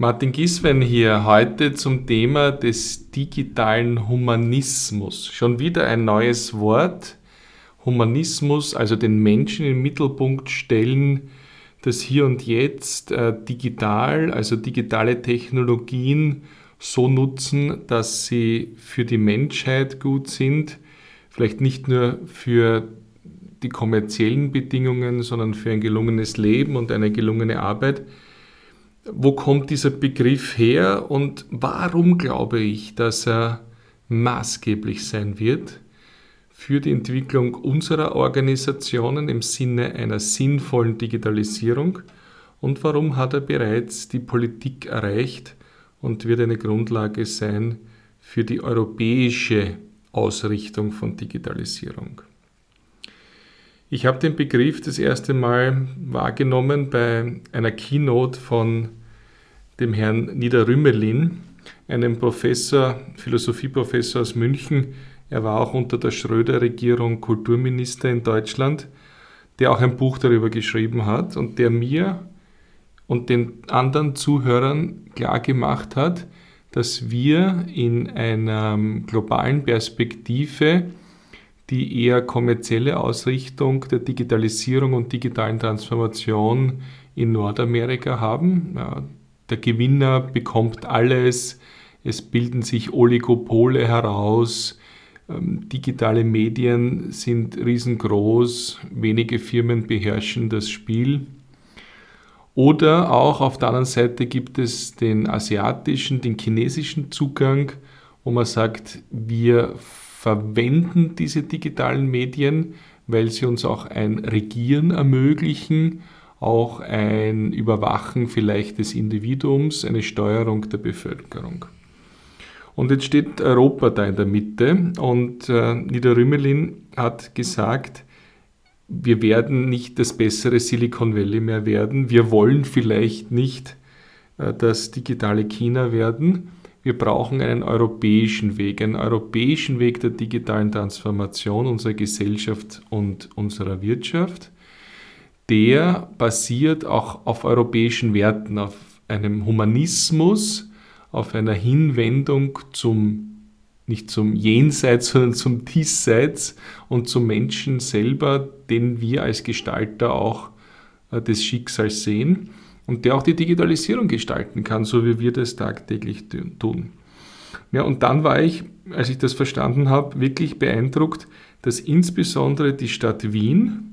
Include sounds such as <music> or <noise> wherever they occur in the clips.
Martin Giswen hier heute zum Thema des digitalen Humanismus. Schon wieder ein neues Wort. Humanismus, also den Menschen im Mittelpunkt stellen, das Hier und Jetzt äh, digital, also digitale Technologien so nutzen, dass sie für die Menschheit gut sind, vielleicht nicht nur für die kommerziellen Bedingungen, sondern für ein gelungenes Leben und eine gelungene Arbeit wo kommt dieser Begriff her und warum glaube ich, dass er maßgeblich sein wird für die Entwicklung unserer Organisationen im Sinne einer sinnvollen Digitalisierung und warum hat er bereits die Politik erreicht und wird eine Grundlage sein für die europäische Ausrichtung von Digitalisierung. Ich habe den Begriff das erste Mal wahrgenommen bei einer Keynote von dem Herrn Niederrümelin, einem Professor, Philosophieprofessor aus München. Er war auch unter der Schröder-Regierung Kulturminister in Deutschland, der auch ein Buch darüber geschrieben hat und der mir und den anderen Zuhörern klar gemacht hat, dass wir in einer globalen Perspektive die eher kommerzielle Ausrichtung der Digitalisierung und digitalen Transformation in Nordamerika haben. Der Gewinner bekommt alles, es bilden sich Oligopole heraus, ähm, digitale Medien sind riesengroß, wenige Firmen beherrschen das Spiel. Oder auch auf der anderen Seite gibt es den asiatischen, den chinesischen Zugang, wo man sagt, wir verwenden diese digitalen Medien, weil sie uns auch ein Regieren ermöglichen, auch ein Überwachen vielleicht des Individuums, eine Steuerung der Bevölkerung. Und jetzt steht Europa da in der Mitte und äh, Niederrümelin hat gesagt, wir werden nicht das bessere Silicon Valley mehr werden, wir wollen vielleicht nicht äh, das digitale China werden, wir brauchen einen europäischen Weg, einen europäischen Weg der digitalen Transformation unserer Gesellschaft und unserer Wirtschaft. Der basiert auch auf europäischen Werten, auf einem Humanismus, auf einer Hinwendung zum nicht zum Jenseits, <laughs> sondern zum Diesseits und zum Menschen selber, den wir als Gestalter auch äh, des Schicksals sehen und der auch die Digitalisierung gestalten kann, so wie wir das tagtäglich tun. Ja, und dann war ich, als ich das verstanden habe, wirklich beeindruckt, dass insbesondere die Stadt Wien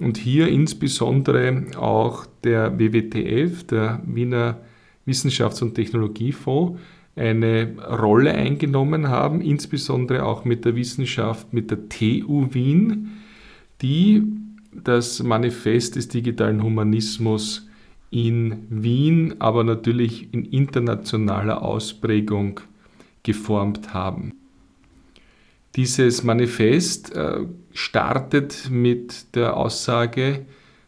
und hier insbesondere auch der WWTF, der Wiener Wissenschafts- und Technologiefonds, eine Rolle eingenommen haben, insbesondere auch mit der Wissenschaft, mit der TU Wien, die das Manifest des digitalen Humanismus in Wien, aber natürlich in internationaler Ausprägung geformt haben. Dieses Manifest äh, startet mit der Aussage,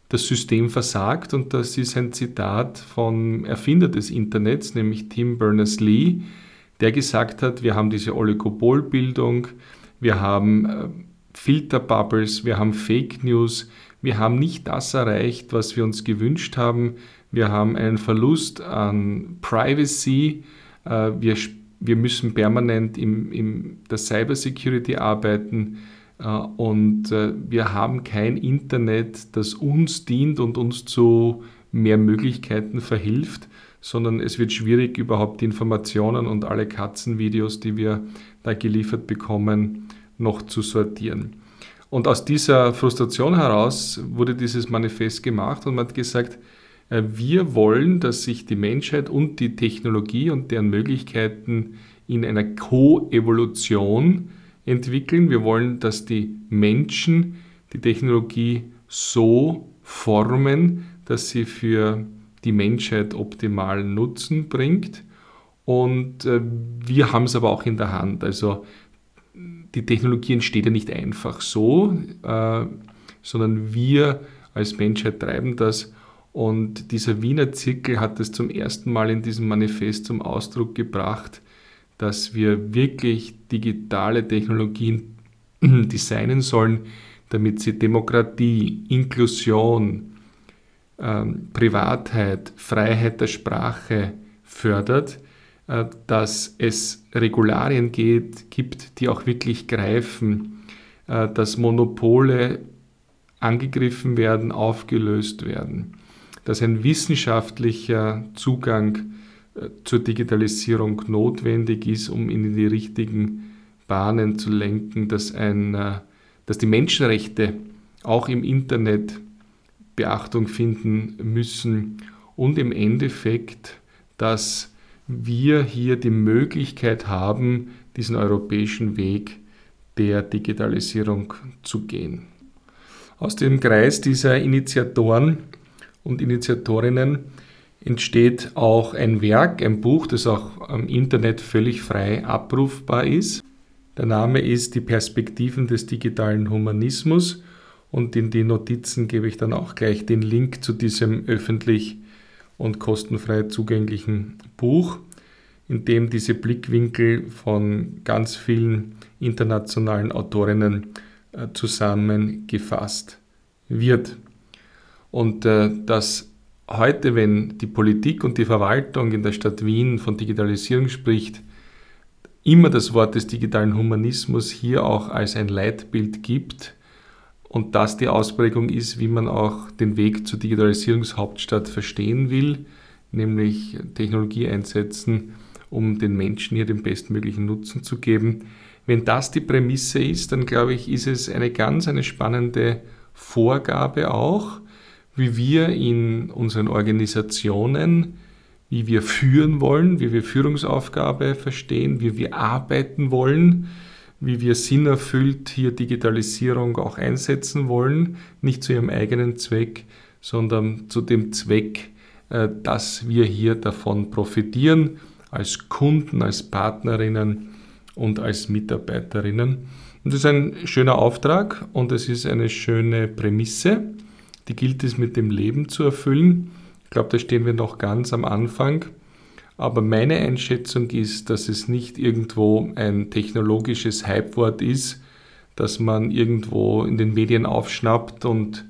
das System versagt und das ist ein Zitat vom Erfinder des Internets, nämlich Tim Berners-Lee, der gesagt hat, wir haben diese Oligopolbildung, wir haben äh, Filterbubbles, wir haben Fake News, wir haben nicht das erreicht, was wir uns gewünscht haben. Wir haben einen Verlust an Privacy. Äh, wir, wir müssen permanent in, in der Cybersecurity arbeiten. Äh, und äh, wir haben kein Internet, das uns dient und uns zu mehr Möglichkeiten verhilft, sondern es wird schwierig, überhaupt die Informationen und alle Katzenvideos, die wir da geliefert bekommen, noch zu sortieren. Und aus dieser Frustration heraus wurde dieses Manifest gemacht und man hat gesagt, wir wollen, dass sich die Menschheit und die Technologie und deren Möglichkeiten in einer Koevolution entwickeln. Wir wollen, dass die Menschen die Technologie so formen, dass sie für die Menschheit optimalen Nutzen bringt. Und äh, wir haben es aber auch in der Hand. Also die Technologie entsteht ja nicht einfach so, äh, sondern wir als Menschheit treiben das. Und dieser Wiener Zirkel hat es zum ersten Mal in diesem Manifest zum Ausdruck gebracht, dass wir wirklich digitale Technologien <clears throat> designen sollen, damit sie Demokratie, Inklusion, ähm, Privatheit, Freiheit der Sprache, fördert, äh, dass es Regularien geht, gibt, die auch wirklich greifen, äh, dass Monopole angegriffen werden, aufgelöst werden, dass ein wissenschaftlicher Zugang äh, zur Digitalisierung notwendig ist, um in die richtigen Bahnen zu lenken, dass, ein, dass die Menschenrechte auch im Internet Beachtung finden müssen und im Endeffekt, dass wir hier die Möglichkeit haben, diesen europäischen Weg der Digitalisierung zu gehen. Aus dem Kreis dieser Initiatoren und Initiatorinnen entsteht auch ein Werk, ein Buch, das auch am Internet völlig frei abrufbar ist. Der Name ist Die Perspektiven des digitalen Humanismus und in die Notizen gebe ich dann auch gleich den Link zu diesem öffentlich und kostenfrei zugänglichen Buch, in dem diese Blickwinkel von ganz vielen internationalen Autorinnen äh, zusammengefasst wird. Und äh, dass heute, wenn die Politik und die Verwaltung in der Stadt Wien von Digitalisierung spricht, immer das Wort des digitalen Humanismus hier auch als ein Leitbild gibt, und das die Ausprägung ist, wie man auch den Weg zur Digitalisierungshauptstadt verstehen will, nämlich Technologie einsetzen, um den Menschen hier den bestmöglichen Nutzen zu geben. Wenn das die Prämisse ist, dann glaube ich, ist es eine ganz eine spannende Vorgabe auch, wie wir in unseren Organisationen, wie wir führen wollen, wie wir Führungsaufgabe verstehen, wie wir arbeiten wollen, wie wir sinnerfüllt hier Digitalisierung auch einsetzen wollen, nicht zu ihrem eigenen Zweck, sondern zu dem Zweck, äh, dass wir hier davon profitieren, als Kunden, als Partnerinnen und als Mitarbeiterinnen. Und das ist ein schöner Auftrag und es ist eine schöne Prämisse, die gilt es mit dem Leben zu erfüllen. Ich glaube, da stehen wir noch ganz am Anfang. Aber meine Einschätzung ist, dass es nicht irgendwo ein technologisches Hypewort ist, das man irgendwo in den Medien aufschnappt und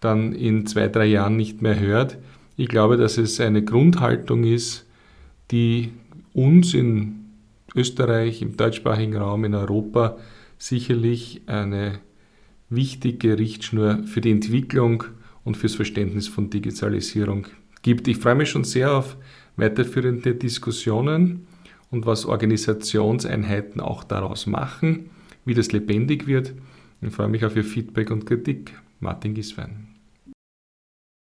dann in zwei, drei Jahren nicht mehr hört. Ich glaube, dass es eine Grundhaltung ist, die uns in Österreich, im deutschsprachigen Raum, in Europa sicherlich eine wichtige Richtschnur für die Entwicklung und fürs Verständnis von Digitalisierung gibt. Ich freue mich schon sehr auf weiterführende Diskussionen und was Organisationseinheiten auch daraus machen, wie das lebendig wird. Ich freue mich auf Ihr Feedback und Kritik. Martin Giswein.